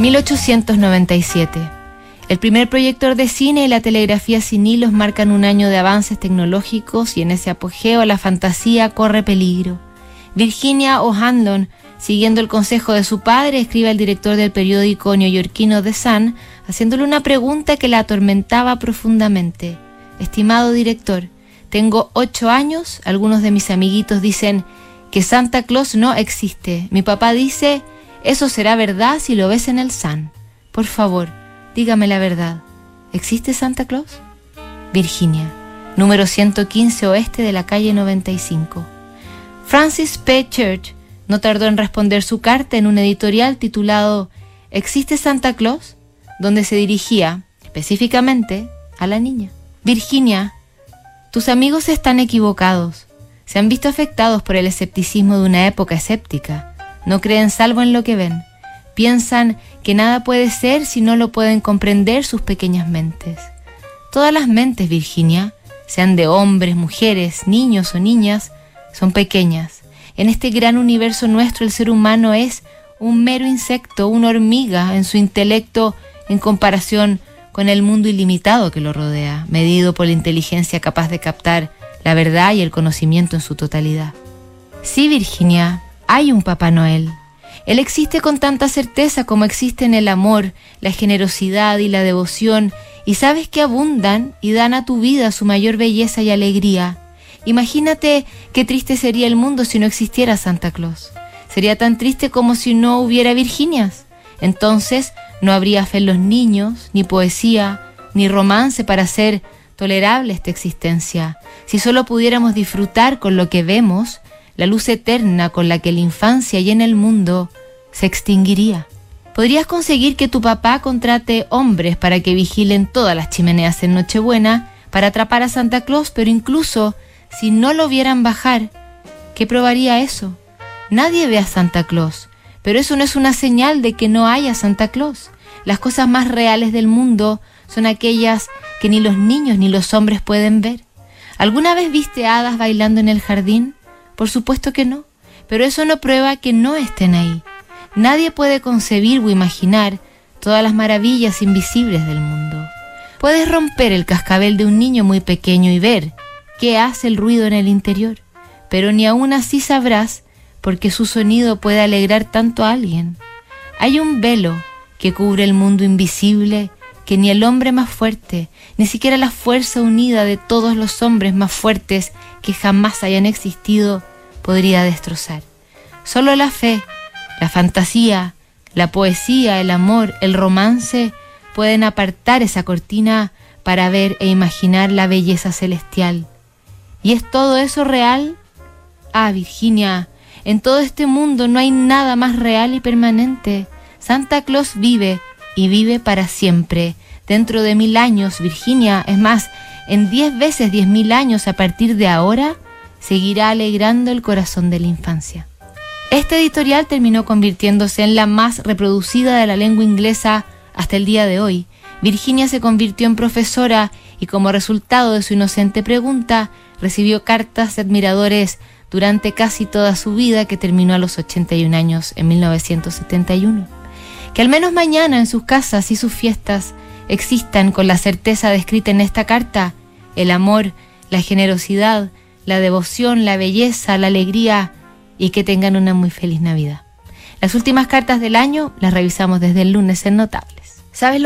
1897. El primer proyector de cine y la telegrafía sin hilos marcan un año de avances tecnológicos y en ese apogeo la fantasía corre peligro. Virginia O'Hanlon, siguiendo el consejo de su padre, escribe al director del periódico neoyorquino The Sun, haciéndole una pregunta que la atormentaba profundamente. Estimado director, tengo ocho años, algunos de mis amiguitos dicen que Santa Claus no existe. Mi papá dice, eso será verdad si lo ves en el Sun. Por favor, dígame la verdad. ¿Existe Santa Claus? Virginia, número 115 oeste de la calle 95. Francis P. Church no tardó en responder su carta en un editorial titulado ¿Existe Santa Claus? donde se dirigía específicamente a la niña. Virginia, tus amigos están equivocados. Se han visto afectados por el escepticismo de una época escéptica. No creen salvo en lo que ven. Piensan que nada puede ser si no lo pueden comprender sus pequeñas mentes. Todas las mentes, Virginia, sean de hombres, mujeres, niños o niñas, son pequeñas. En este gran universo nuestro el ser humano es un mero insecto, una hormiga en su intelecto en comparación con el mundo ilimitado que lo rodea, medido por la inteligencia capaz de captar la verdad y el conocimiento en su totalidad. Sí, Virginia, hay un Papá Noel. Él existe con tanta certeza como existen el amor, la generosidad y la devoción, y sabes que abundan y dan a tu vida su mayor belleza y alegría. Imagínate qué triste sería el mundo si no existiera Santa Claus. Sería tan triste como si no hubiera Virginias. Entonces no habría fe en los niños, ni poesía, ni romance para hacer tolerable esta existencia. Si solo pudiéramos disfrutar con lo que vemos, la luz eterna con la que la infancia y en el mundo se extinguiría. Podrías conseguir que tu papá contrate hombres para que vigilen todas las chimeneas en Nochebuena para atrapar a Santa Claus, pero incluso si no lo vieran bajar, ¿qué probaría eso? Nadie ve a Santa Claus, pero eso no es una señal de que no haya Santa Claus. Las cosas más reales del mundo son aquellas que ni los niños ni los hombres pueden ver. ¿Alguna vez viste hadas bailando en el jardín? Por supuesto que no, pero eso no prueba que no estén ahí. Nadie puede concebir o imaginar todas las maravillas invisibles del mundo. Puedes romper el cascabel de un niño muy pequeño y ver qué hace el ruido en el interior, pero ni aún así sabrás porque su sonido puede alegrar tanto a alguien. Hay un velo que cubre el mundo invisible que ni el hombre más fuerte, ni siquiera la fuerza unida de todos los hombres más fuertes que jamás hayan existido, podría destrozar. Solo la fe, la fantasía, la poesía, el amor, el romance pueden apartar esa cortina para ver e imaginar la belleza celestial. ¿Y es todo eso real? Ah, Virginia, en todo este mundo no hay nada más real y permanente. Santa Claus vive y vive para siempre. Dentro de mil años, Virginia, es más, en diez veces diez mil años a partir de ahora, seguirá alegrando el corazón de la infancia. Este editorial terminó convirtiéndose en la más reproducida de la lengua inglesa hasta el día de hoy. Virginia se convirtió en profesora y como resultado de su inocente pregunta, recibió cartas de admiradores durante casi toda su vida que terminó a los 81 años en 1971. Que al menos mañana en sus casas y sus fiestas existan con la certeza descrita en esta carta el amor, la generosidad, la devoción, la belleza, la alegría y que tengan una muy feliz Navidad. Las últimas cartas del año las revisamos desde el lunes en Notables. ¿Sabes lo